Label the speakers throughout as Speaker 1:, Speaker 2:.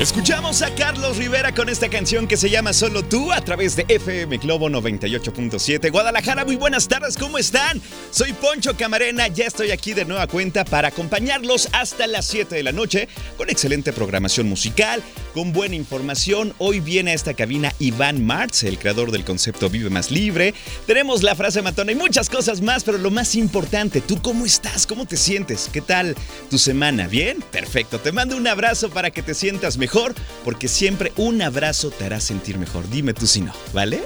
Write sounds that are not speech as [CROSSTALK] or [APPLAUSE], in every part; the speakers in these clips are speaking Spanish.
Speaker 1: Escuchamos a Carlos Rivera con esta canción que se llama Solo tú a través de FM Globo 98.7. Guadalajara, muy buenas tardes, ¿cómo están? Soy Poncho Camarena, ya estoy aquí de nueva cuenta para acompañarlos hasta las 7 de la noche con excelente programación musical, con buena información. Hoy viene a esta cabina Iván Martz, el creador del concepto Vive Más Libre. Tenemos la frase matona y muchas cosas más, pero lo más importante, ¿tú cómo estás? ¿Cómo te sientes? ¿Qué tal tu semana? ¿Bien? Perfecto. Te mando un abrazo para que te sientas mejor, porque siempre un abrazo te hará sentir mejor. Dime tú si no, ¿vale?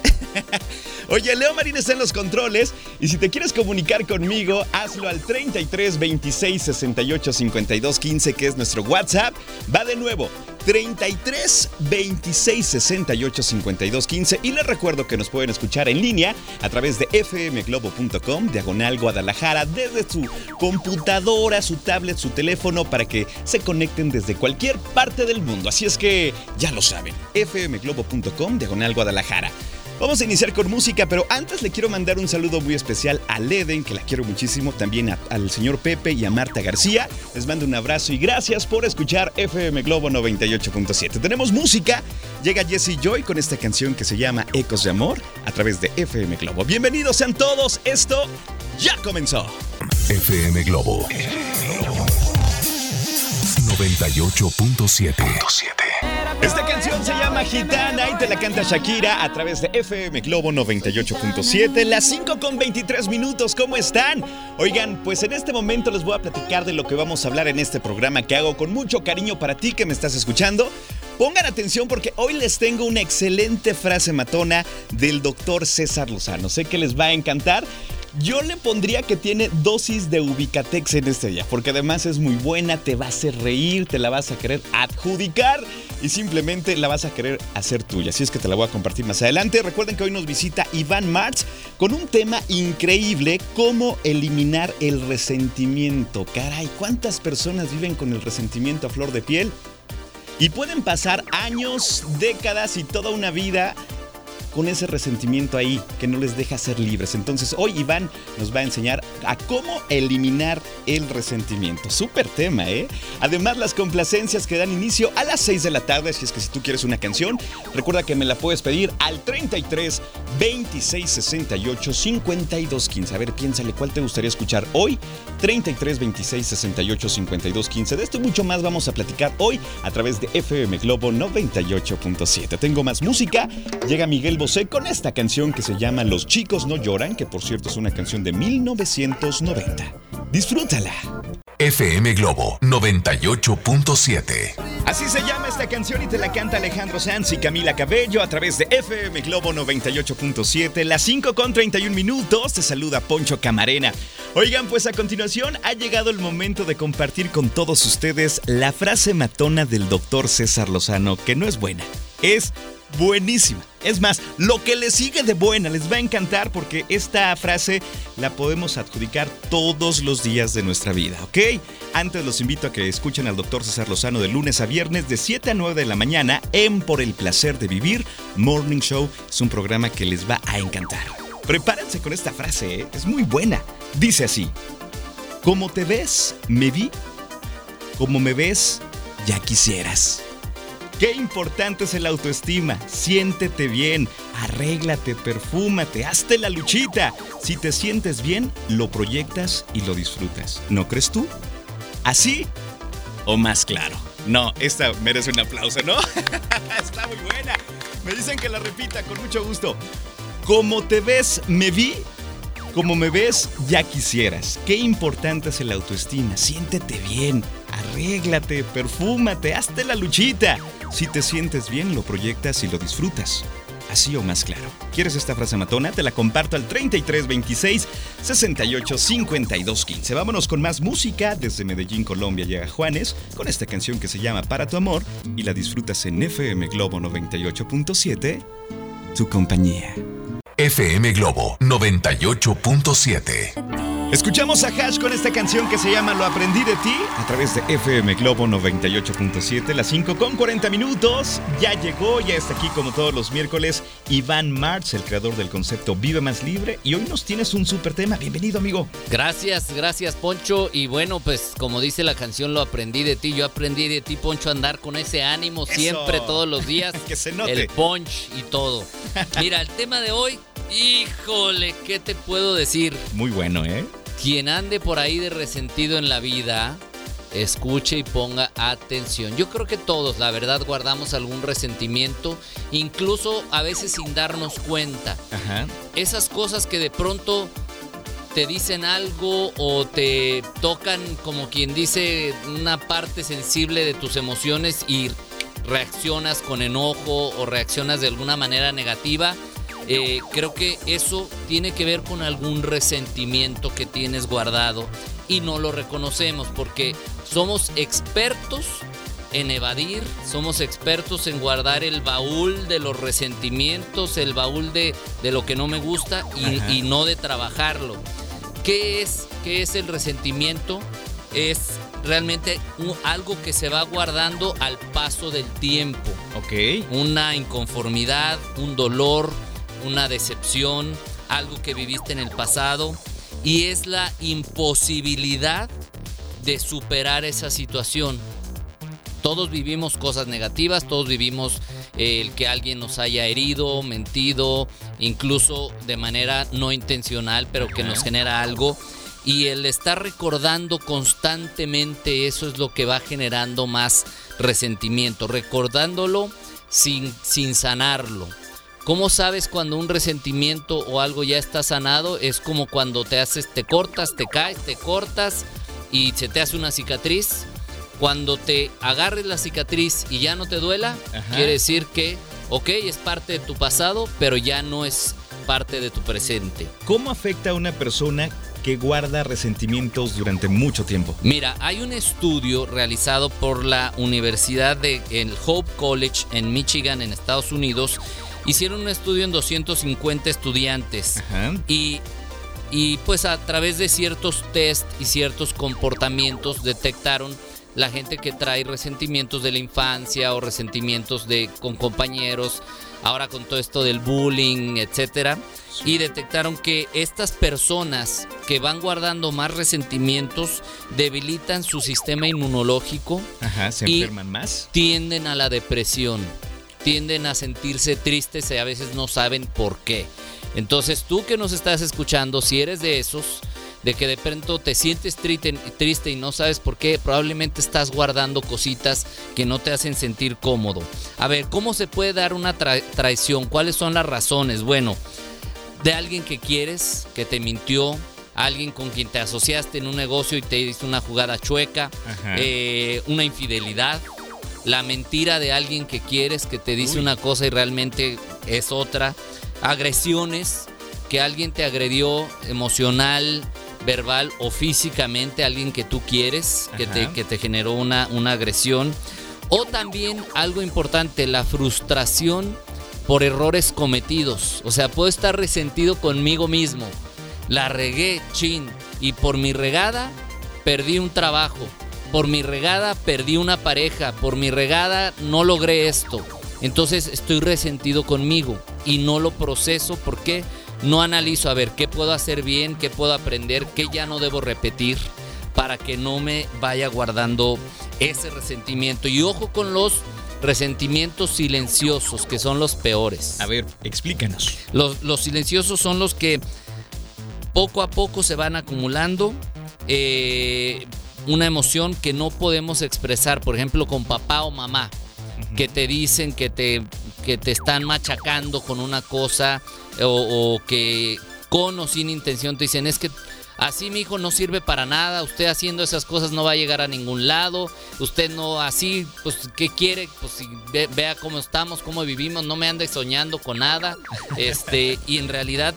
Speaker 1: [LAUGHS] Oye, Leo Marín está en los controles y si te quieres comunicar conmigo, hazlo al 33 26 68 52 15, que es nuestro WhatsApp. Va de nuevo, 33 26 68 52 15 y les recuerdo que nos pueden escuchar en línea a través de fmglobo.com, diagonal Guadalajara, desde su computadora, su tablet, su teléfono, para que se conecten desde cualquier parte del mundo. Así es que ya lo saben, fmglobo.com, diagonal Guadalajara. Vamos a iniciar con música, pero antes le quiero mandar un saludo muy especial a Leden, que la quiero muchísimo, también al señor Pepe y a Marta García. Les mando un abrazo y gracias por escuchar FM Globo 98.7. Tenemos música, llega Jesse Joy con esta canción que se llama Ecos de Amor a través de FM Globo. Bienvenidos sean todos, esto ya comenzó.
Speaker 2: FM Globo 98.7.
Speaker 1: Esta canción se llama Gitana y te la canta Shakira a través de FM Globo 98.7, las 5 con 23 minutos, ¿cómo están? Oigan, pues en este momento les voy a platicar de lo que vamos a hablar en este programa que hago con mucho cariño para ti que me estás escuchando. Pongan atención porque hoy les tengo una excelente frase matona del doctor César Lozano. Sé que les va a encantar. Yo le pondría que tiene dosis de Ubicatex en este día, porque además es muy buena, te va a hacer reír, te la vas a querer adjudicar y simplemente la vas a querer hacer tuya. Así es que te la voy a compartir más adelante. Recuerden que hoy nos visita Iván Martz con un tema increíble, cómo eliminar el resentimiento. Caray, ¿cuántas personas viven con el resentimiento a flor de piel? Y pueden pasar años, décadas y toda una vida con ese resentimiento ahí que no les deja ser libres. Entonces hoy Iván nos va a enseñar a cómo eliminar el resentimiento. Súper tema, ¿eh? Además las complacencias que dan inicio a las 6 de la tarde, si es que si tú quieres una canción, recuerda que me la puedes pedir al 33 26 68 52 15. A ver, piénsale cuál te gustaría escuchar hoy. 33 26 68 52 15. De esto y mucho más vamos a platicar hoy a través de FM Globo 98.7. Tengo más música. Llega Miguel Bosé con esta canción que se llama Los chicos no lloran, que por cierto es una canción de 1990. Disfrútala.
Speaker 2: FM Globo 98.7.
Speaker 1: Así se llama esta canción y te la canta Alejandro Sanz y Camila Cabello a través de FM Globo 98.7, las 5 con 31 minutos. Te saluda Poncho Camarena. Oigan, pues a continuación ha llegado el momento de compartir con todos ustedes la frase matona del doctor César Lozano, que no es buena, es buenísima. Es más, lo que le sigue de buena les va a encantar porque esta frase la podemos adjudicar todos los días de nuestra vida, ¿ok? Antes los invito a que escuchen al doctor César Lozano de lunes a viernes de 7 a 9 de la mañana en Por el Placer de Vivir Morning Show. Es un programa que les va a encantar. Prepárense con esta frase, ¿eh? es muy buena. Dice así, como te ves, me vi, como me ves, ya quisieras. Qué importante es el autoestima. Siéntete bien, arréglate, perfúmate, hazte la luchita. Si te sientes bien, lo proyectas y lo disfrutas. ¿No crees tú? ¿Así o más claro? No, esta merece un aplauso, ¿no? [LAUGHS] Está muy buena. Me dicen que la repita con mucho gusto. Como te ves, me vi, Como me ves, ya quisieras. Qué importante es el autoestima. Siéntete bien, arréglate, perfúmate, hazte la luchita. Si te sientes bien, lo proyectas y lo disfrutas. Así o más claro. ¿Quieres esta frase matona? Te la comparto al 3326 68 52 15. Vámonos con más música. Desde Medellín, Colombia llega Juanes con esta canción que se llama Para tu amor y la disfrutas en FM Globo 98.7. Tu compañía.
Speaker 2: FM Globo 98.7.
Speaker 1: Escuchamos a Hash con esta canción que se llama Lo aprendí de ti a través de FM Globo 98.7, las 5 con 40 minutos. Ya llegó, ya está aquí como todos los miércoles Iván Marx, el creador del concepto Vive Más Libre. Y hoy nos tienes un súper tema. Bienvenido, amigo.
Speaker 3: Gracias, gracias, Poncho. Y bueno, pues como dice la canción, lo aprendí de ti. Yo aprendí de ti, Poncho, a andar con ese ánimo siempre, todos los días. [LAUGHS]
Speaker 1: que se note.
Speaker 3: El punch y todo. Mira, el tema de hoy Híjole, ¿qué te puedo decir?
Speaker 1: Muy bueno, ¿eh?
Speaker 3: Quien ande por ahí de resentido en la vida, escuche y ponga atención. Yo creo que todos, la verdad, guardamos algún resentimiento, incluso a veces sin darnos cuenta. Ajá. Esas cosas que de pronto te dicen algo o te tocan, como quien dice, una parte sensible de tus emociones y reaccionas con enojo o reaccionas de alguna manera negativa eh, creo que eso tiene que ver con algún resentimiento que tienes guardado y no lo reconocemos porque somos expertos en evadir, somos expertos en guardar el baúl de los resentimientos, el baúl de, lo que no me gusta y, no de trabajarlo. ¿Qué es, ¿Qué es el resentimiento? Es realmente algo que se va guardando al paso del tiempo.
Speaker 1: Ok.
Speaker 3: Una inconformidad, un dolor, una decepción, algo que viviste en el pasado y es la imposibilidad de superar esa situación. Todos vivimos cosas negativas, todos vivimos eh, el que alguien nos haya herido, mentido, incluso de manera no intencional, pero que nos genera algo. Y el estar recordando constantemente eso es lo que va generando más resentimiento, recordándolo sin, sin sanarlo. ¿Cómo sabes cuando un resentimiento o algo ya está sanado? Es como cuando te haces, te cortas, te caes, te cortas y se te hace una cicatriz. Cuando te agarres la cicatriz y ya no te duela, quiere decir que, ok, es parte de tu pasado, pero ya no es parte de tu presente.
Speaker 1: ¿Cómo afecta a una persona que guarda resentimientos durante mucho tiempo?
Speaker 3: Mira, hay un estudio realizado por la Universidad de el Hope College en Michigan, en Estados Unidos, Hicieron un estudio en 250 estudiantes y y pues a través de ciertos test y ciertos comportamientos detectaron la gente que trae resentimientos de la infancia o resentimientos de con compañeros, ahora con todo esto del bullying, etcétera, y detectaron que estas personas que van guardando más resentimientos debilitan su sistema inmunológico,
Speaker 1: se enferman más,
Speaker 3: tienden a la depresión tienden a sentirse tristes y a veces no saben por qué. Entonces tú que nos estás escuchando, si eres de esos, de que de pronto te sientes triste, y no sabes por qué, probablemente estás guardando cositas que no te hacen sentir cómodo. A ver, ¿cómo se puede dar una traición? ¿Cuáles son las razones? Bueno, de alguien que quieres, que te mintió, alguien con quien te asociaste en un negocio y te hizo una jugada chueca, eh, una infidelidad, la mentira de alguien que quieres, que te dice una cosa y realmente es otra, agresiones, que alguien te agredió emocional, verbal o físicamente, alguien que tú quieres, que te, que te, generó una, una agresión. O también algo importante, la frustración por errores cometidos. O sea, puedo estar resentido conmigo mismo. La regué, chin. Y por mi regada, perdí un trabajo por mi regada perdí una pareja, por mi regada no logré esto. Entonces estoy resentido conmigo y no lo proceso porque no analizo a ver qué puedo hacer bien, qué puedo aprender, qué ya no debo repetir para que no me vaya guardando ese resentimiento. Y ojo con los resentimientos silenciosos, que son los peores.
Speaker 1: A ver, explícanos.
Speaker 3: Los, los silenciosos son los que poco a poco se van acumulando. Eh, una emoción que no podemos expresar, por ejemplo, con papá o mamá, que te dicen que te, que te están machacando con una cosa o, que con o sin intención te dicen, es que así mi hijo no sirve para nada, usted haciendo esas cosas no va a llegar a ningún lado, usted no así, pues ¿qué quiere? Pues si vea cómo estamos, cómo vivimos, no me ande soñando con nada. [LAUGHS] Este, y en realidad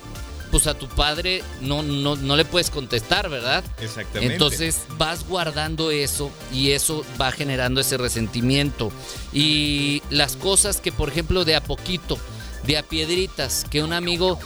Speaker 3: pues a tu padre no, no, no le puedes contestar, ¿verdad?
Speaker 1: Exactamente.
Speaker 3: Entonces vas guardando eso y eso va generando ese resentimiento. Y las cosas que, por ejemplo, de a poquito, de a piedritas, que un amigo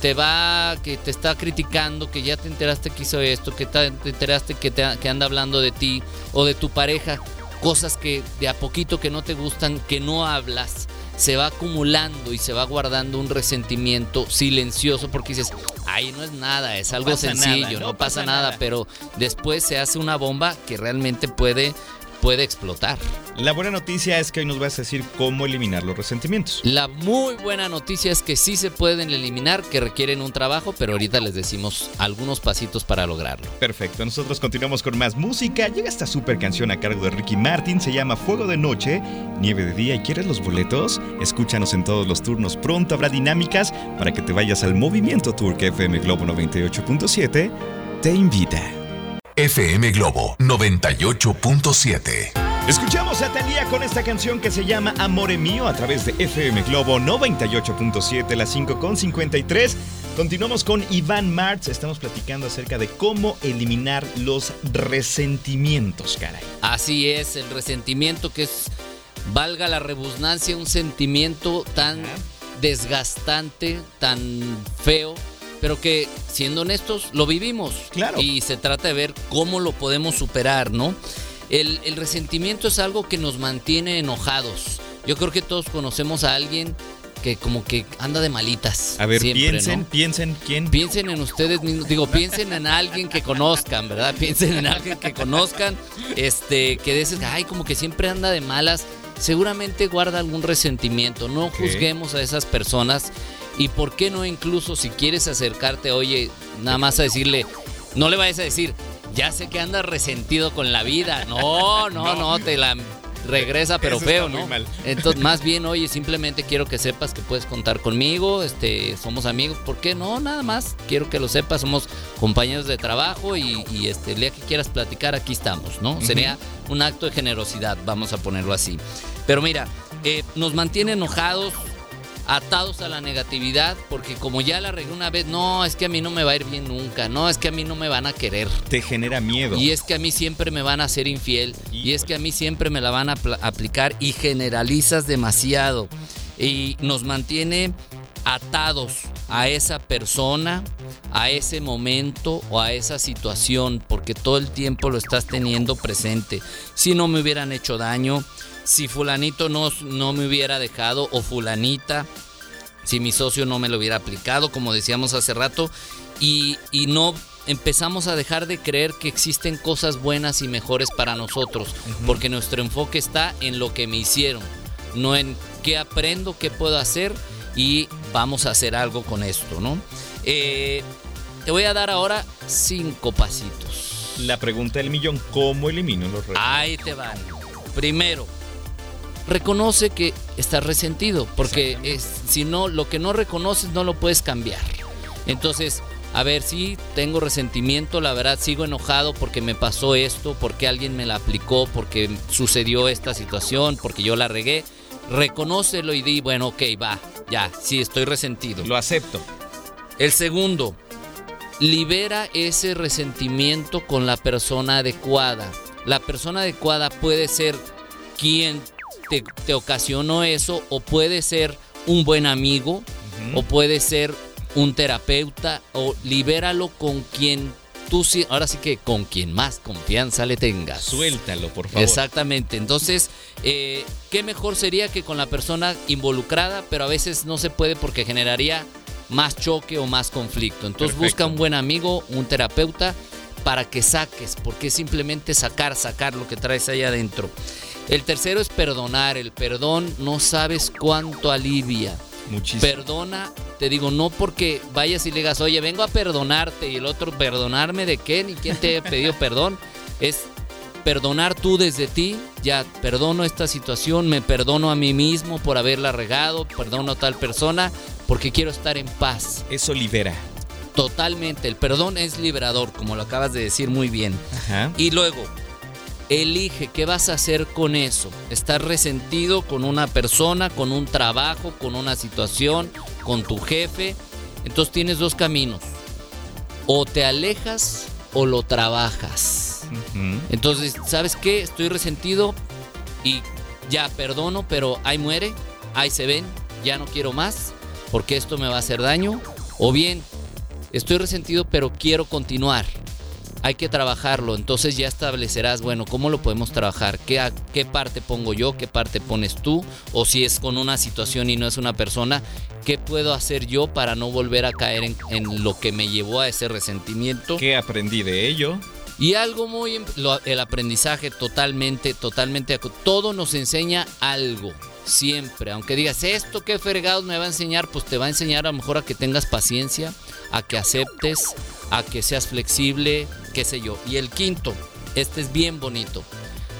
Speaker 3: te va, que te está criticando, que ya te enteraste que hizo esto, que te enteraste que, te, que anda hablando de ti o de tu pareja, cosas que de a poquito que no te gustan, que no hablas se va acumulando y se va guardando un resentimiento silencioso porque dices, ay, no es nada, es algo sencillo, no, pasa, nada, pero después se hace una bomba que realmente puede puede explotar.
Speaker 1: La buena noticia es que hoy nos vas a decir cómo eliminar los resentimientos.
Speaker 3: La muy buena noticia es que sí se pueden eliminar, que requieren un trabajo, pero ahorita les decimos algunos pasitos para lograrlo.
Speaker 1: Perfecto, nosotros continuamos con más música. Llega esta super canción a cargo de Ricky Martin, se llama Fuego de Noche, Nieve de Día. ¿Y quieres los boletos? Escúchanos en todos los turnos. Pronto habrá dinámicas para que te vayas al Movimiento Tour que FM Globo 98.7 te invita.
Speaker 2: FM Globo 98.7.
Speaker 1: Escuchamos a Talía con esta canción que se llama Amore Mío a través de FM Globo 98.7, las 5.53. Continuamos con Iván Martz. Estamos platicando acerca de cómo eliminar los resentimientos, caray.
Speaker 3: Así es, el resentimiento que es, valga la rebusnancia, un sentimiento tan desgastante, tan feo pero que siendo honestos lo vivimos.
Speaker 1: Claro.
Speaker 3: Y se trata de ver cómo lo podemos superar, ¿no? El, resentimiento es algo que nos mantiene enojados. Yo creo que todos conocemos a alguien que como que anda de malitas.
Speaker 1: A ver, piensen, piensen, ¿quién?
Speaker 3: Piensen en ustedes mismos, digo, piensen en alguien que conozcan, ¿verdad? Piensen en alguien que conozcan, este, que dices, ay, como que siempre anda de malas, seguramente guarda algún resentimiento. No juzguemos a esas personas y por qué no incluso si quieres acercarte, oye, nada más a decirle, no le vayas a decir, ya sé que andas resentido con la vida. No, [LAUGHS] no, no, te la regresa pero feo, ¿no? [LAUGHS] Entonces, más bien, oye, simplemente quiero que sepas que puedes contar conmigo, este, somos amigos, ¿por qué no? Nada más, quiero que lo sepas, somos compañeros de trabajo y, este, el día que quieras platicar, aquí estamos, ¿no? Sería un acto de generosidad, vamos a ponerlo así. Pero mira, eh, nos mantiene enojados, atados a la negatividad, porque como ya la regué una vez, no, es que a mí no me va a ir bien nunca, no, es que a mí no me van a querer.
Speaker 1: Te genera miedo.
Speaker 3: Y es que a mí siempre me van a ser infiel, y es que a mí siempre me la van a aplicar y generalizas demasiado. Y nos mantiene atados a esa persona, a ese momento o a esa situación, porque todo el tiempo lo estás teniendo presente. Si no me hubieran hecho daño, si fulanito no, no me hubiera dejado o fulanita, si mi socio no me lo hubiera aplicado, como decíamos hace rato, y, no empezamos a dejar de creer que existen cosas buenas y mejores para nosotros, porque nuestro enfoque está en lo que me hicieron, no en qué aprendo, qué puedo hacer y vamos a hacer algo con esto, ¿no? Eh, te voy a dar ahora cinco pasitos.
Speaker 1: La pregunta del millón, ¿cómo elimino los retos?
Speaker 3: Ahí te van. Primero, reconoce que estás resentido, porque es, si no, lo que no reconoces no lo puedes cambiar. Entonces, a ver, si tengo resentimiento, la verdad sigo enojado porque me pasó esto, porque alguien me la aplicó, porque sucedió esta situación, porque yo la regué. Reconócelo y di, bueno, ok, va, ya, sí, estoy resentido.
Speaker 1: Lo acepto.
Speaker 3: El segundo, libera ese resentimiento con la persona adecuada. La persona adecuada puede ser quien te, ocasionó eso o puede ser un buen amigo o puede ser un terapeuta o libéralo con quien tú ahora sí que con quien más confianza le tengas.
Speaker 1: Suéltalo, por favor.
Speaker 3: Exactamente. Entonces, eh, ¿qué mejor sería que con la persona involucrada, pero a veces no se puede porque generaría más choque o más conflicto? Entonces, busca un buen amigo, un terapeuta, para que saques, porque es simplemente sacar, sacar lo que traes ahí adentro. El tercero es perdonar. El perdón no sabes cuánto alivia.
Speaker 1: Muchísimo.
Speaker 3: Perdona, te digo, no porque vayas y le digas, oye, vengo a perdonarte y el otro, perdonarme de qué, ni quién te ha pedido perdón. [LAUGHS] Es perdonar tú desde ti, ya perdono esta situación, me perdono a mí mismo por haberla regado, perdono a tal persona, porque quiero estar en paz.
Speaker 1: Eso libera.
Speaker 3: Totalmente. El perdón es liberador, como lo acabas de decir muy bien.
Speaker 1: Ajá.
Speaker 3: Y luego, elige qué vas a hacer con eso. ¿Estás resentido con una persona, con un trabajo, con una situación, con tu jefe? Entonces tienes dos caminos. O te alejas o lo trabajas. Entonces, ¿sabes qué? Estoy resentido y ya perdono, pero ahí muere, ahí se ven, ya no quiero más porque esto me va a hacer daño. O bien, estoy resentido, pero quiero continuar. Hay que trabajarlo, entonces ya establecerás, bueno, ¿cómo lo podemos trabajar? ¿Qué, a- ¿Qué parte pongo yo? ¿Qué parte pones tú? O si es con una situación y no es una persona, ¿qué puedo hacer yo para no volver a caer en, en lo que me llevó a ese resentimiento?
Speaker 1: ¿Qué aprendí de ello?
Speaker 3: Y algo muy lo- el aprendizaje totalmente, totalmente, todo nos enseña algo, siempre. Aunque digas esto qué fregados me va a enseñar, pues te va a enseñar a lo mejor a que tengas paciencia, a que aceptes, a que seas flexible, qué sé yo. Y el quinto, este es bien bonito.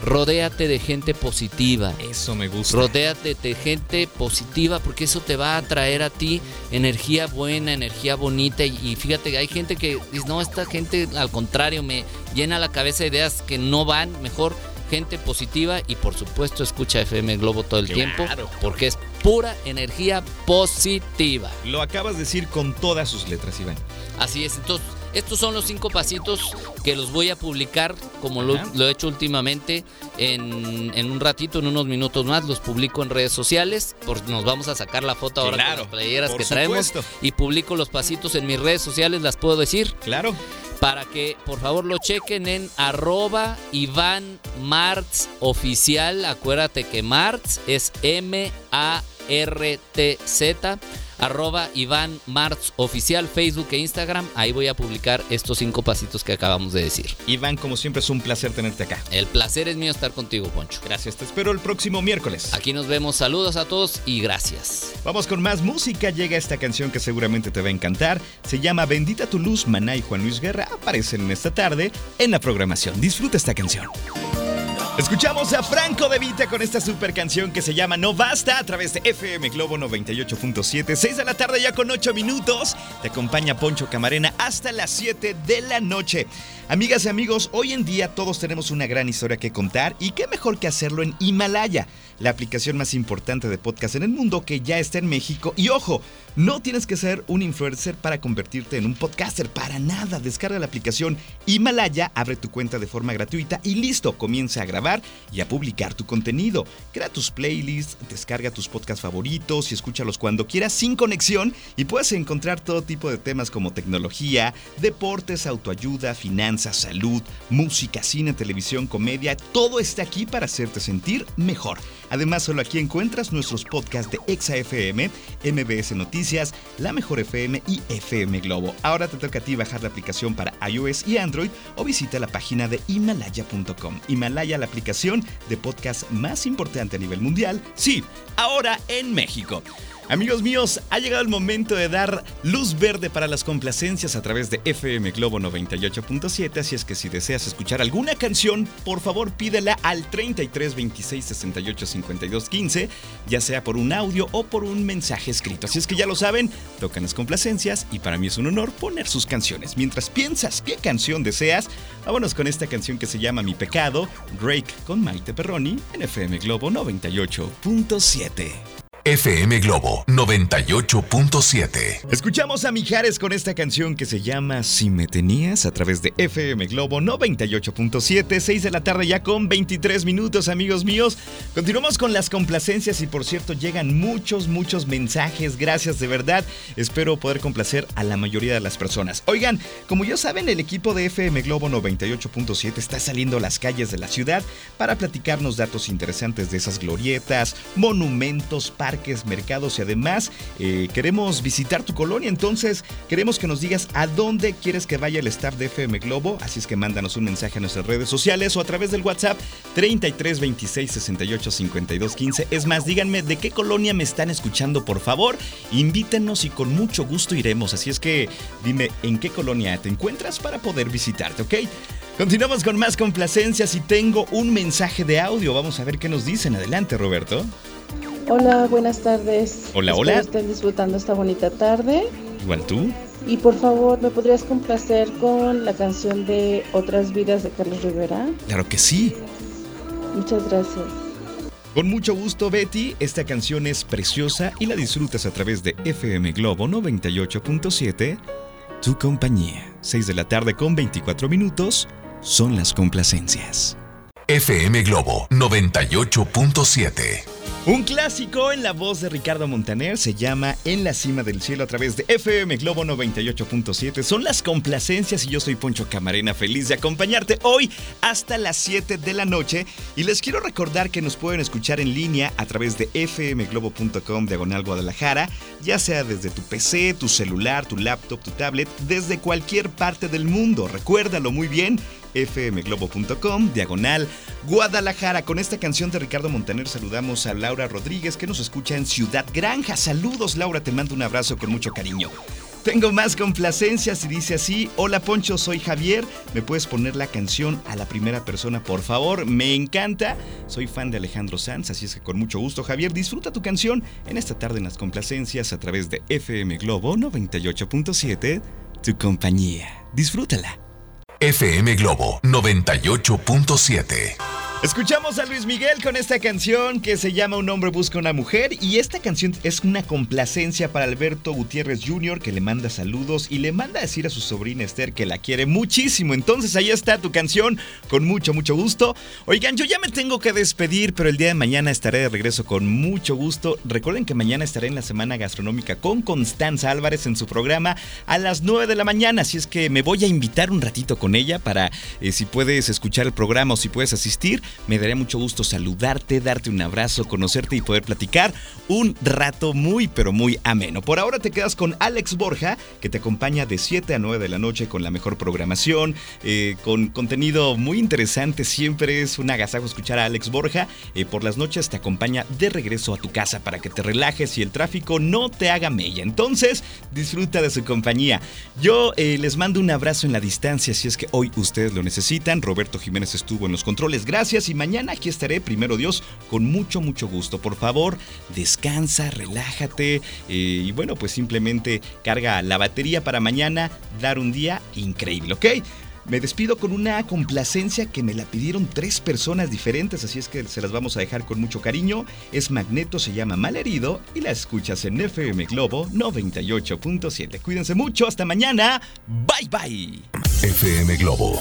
Speaker 3: Rodéate de gente positiva.
Speaker 1: Eso me gusta.
Speaker 3: Rodéate de gente positiva porque eso te va a traer a ti energía buena, energía bonita. Y, y fíjate que hay gente que dice, no, esta gente al contrario me llena la cabeza de ideas que no van. Mejor gente positiva y por supuesto escucha FM Globo todo el
Speaker 1: Claro.
Speaker 3: tiempo porque es pura energía positiva.
Speaker 1: Lo acabas de decir con todas sus letras, Iván.
Speaker 3: Así es, entonces, estos son los cinco pasitos que los voy a publicar, como lo, he hecho últimamente, en, en un ratito, en unos minutos más, los publico en redes sociales, por, nos vamos a sacar la foto ahora
Speaker 1: Claro,
Speaker 3: con las playeras que traemos, y publico los pasitos en mis redes sociales, las puedo decir,
Speaker 1: Claro.
Speaker 3: para que por favor lo chequen en arroba Iván Martz oficial, acuérdate que Martz es M-A-R-T-Z, arroba Iván Martz oficial, Facebook e Instagram. Ahí voy a publicar estos cinco pasitos que acabamos de decir.
Speaker 1: Iván, como siempre, es un placer tenerte acá.
Speaker 3: El placer es mío estar contigo, Poncho.
Speaker 1: Gracias, te espero el próximo miércoles.
Speaker 3: Aquí nos vemos, saludos a todos y gracias.
Speaker 1: Vamos con más música. Llega esta canción que seguramente te va a encantar. Se llama Bendita tu luz. Maná y Juan Luis Guerra aparecen en esta tarde en la programación. Disfruta esta canción. Escuchamos a Franco De Vita con esta super canción que se llama No Basta a través de FM Globo 98.7. 6 de la tarde ya con 8 minutos. Te acompaña Poncho Camarena hasta las 7 de la noche. Amigas y amigos, hoy en día todos tenemos una gran historia que contar y qué mejor que hacerlo en Himalaya, la aplicación más importante de podcast en el mundo que ya está en México. Y ojo, no tienes que ser un influencer para convertirte en un podcaster, para nada. Descarga la aplicación Himalaya, abre tu cuenta de forma gratuita y listo, comienza a grabar y a publicar tu contenido. Crea tus playlists, descarga tus podcasts favoritos y escúchalos cuando quieras sin conexión y puedes encontrar todo tipo de temas como tecnología, deportes, autoayuda, finanzas, salud, música, cine, televisión, comedia. Todo está aquí para hacerte sentir mejor. Además, solo aquí encuentras nuestros podcasts de ExaFM, MBS Noticias, La Mejor FM y FM Globo. Ahora te toca a ti bajar la aplicación para iOS y Android o visita la página de Himalaya.com. Himalaya, la aplicación de podcast más importante a nivel mundial. Sí, ahora en México. Amigos míos, ha llegado el momento de dar luz verde para las complacencias a través de FM Globo 98.7, así es que si deseas escuchar alguna canción, por favor pídela al 33 26 68 52 15, ya sea por un audio o por un mensaje escrito. Así es que ya lo saben, tocan las complacencias y para mí es un honor poner sus canciones. Mientras piensas qué canción deseas, vámonos con esta canción que se llama Mi Pecado, Drake con Maite Perroni en FM Globo 98.7.
Speaker 2: FM Globo 98.7.
Speaker 1: Escuchamos a Mijares con esta canción que se llama Si me tenías a través de FM Globo 98.7, 6 de la tarde ya con 23 minutos amigos míos. Continuamos con las complacencias y por cierto llegan muchos, muchos mensajes, gracias de verdad. Espero poder complacer a la mayoría de las personas. Oigan, como ya saben, el equipo de FM Globo 98.7 está saliendo a las calles de la ciudad para platicarnos datos interesantes de esas glorietas, monumentos, parques, mercados y además eh, queremos visitar tu colonia. Entonces queremos que nos digas a dónde quieres que vaya el staff de FM Globo. Así es que mándanos un mensaje a nuestras redes sociales o a través del WhatsApp 33 26 68 52 15. Es más, díganme de qué colonia me están escuchando, por favor. Invítenos y con mucho gusto iremos. Así es que dime en qué colonia te encuentras para poder visitarte, ¿ok? Continuamos con más complacencias y tengo un mensaje de audio. Vamos a ver qué nos dicen. Adelante, Roberto.
Speaker 4: Hola, buenas tardes.
Speaker 1: Hola,
Speaker 4: Espero
Speaker 1: hola.
Speaker 4: estén disfrutando esta bonita tarde.
Speaker 1: Igual tú.
Speaker 4: Y por favor, ¿me podrías complacer con la canción de Otras vidas de Carlos Rivera?
Speaker 1: Claro que sí.
Speaker 4: Muchas gracias.
Speaker 1: Con mucho gusto, Betty. Esta canción es preciosa y la disfrutas a través de FM Globo 98.7. Tu compañía. 6 de la tarde con 24 minutos son las complacencias.
Speaker 2: FM Globo 98.7.
Speaker 1: Un clásico en la voz de Ricardo Montaner se llama En la cima del cielo a través de FM Globo 98.7. Son las complacencias y yo soy Poncho Camarena, feliz de acompañarte hoy hasta las 7 de la noche. Y les quiero recordar que nos pueden escuchar en línea a través de fmglobo.com diagonal Guadalajara, ya sea desde tu PC, tu celular, tu laptop, tu tablet, desde cualquier parte del mundo. Recuérdalo muy bien fmglobo.com, diagonal Guadalajara. Con esta canción de Ricardo Montaner saludamos a Laura Rodríguez que nos escucha en Ciudad Granja. Saludos Laura, te mando un abrazo con mucho cariño. Tengo más complacencias y dice así, hola Poncho, soy Javier, ¿me puedes poner la canción a la primera persona por favor? Me encanta, soy fan de Alejandro Sanz, así es que con mucho gusto Javier, disfruta tu canción en esta tarde en las complacencias a través de FM Globo 98.7, tu compañía. Disfrútala.
Speaker 2: FM Globo 98.7.
Speaker 1: Escuchamos a Luis Miguel con esta canción que se llama Un hombre busca una mujer y esta canción es una complacencia para Alberto Gutiérrez Jr. que le manda saludos y le manda a decir a su sobrina Esther que la quiere muchísimo. Entonces ahí está tu canción con mucho, mucho gusto. Oigan, yo ya me tengo que despedir, pero el día de mañana estaré de regreso con mucho gusto. Recuerden que mañana estaré en la Semana Gastronómica con Constanza Álvarez en su programa a las 9 de la mañana, así es que me voy a invitar un ratito con ella para eh, si puedes escuchar el programa o si puedes asistir me daría mucho gusto saludarte, darte un abrazo, conocerte y poder platicar un rato muy pero muy ameno. Por ahora te quedas con Alex Borja, que te acompaña de 7 a 9 de la noche con la mejor programación, eh, con contenido muy interesante. Siempre es un agasajo escuchar a Alex Borja. Eh, por las noches te acompaña de regreso a tu casa para que te relajes y el tráfico no te haga mella. Entonces, disfruta de su compañía. Yo eh, les mando un abrazo en la distancia si es que hoy ustedes lo necesitan. Roberto Jiménez estuvo en los controles. Gracias y mañana aquí estaré, primero Dios, con mucho, mucho gusto. Por favor, descansa, relájate eh, y bueno, pues simplemente carga la batería para mañana dar un día increíble, ¿ok? Me despido con una complacencia que me la pidieron tres personas diferentes, así es que se las vamos a dejar con mucho cariño. Es Magneto, se llama Malherido y la escuchas en FM Globo 98.7. Cuídense mucho, hasta mañana. Bye bye.
Speaker 2: FM Globo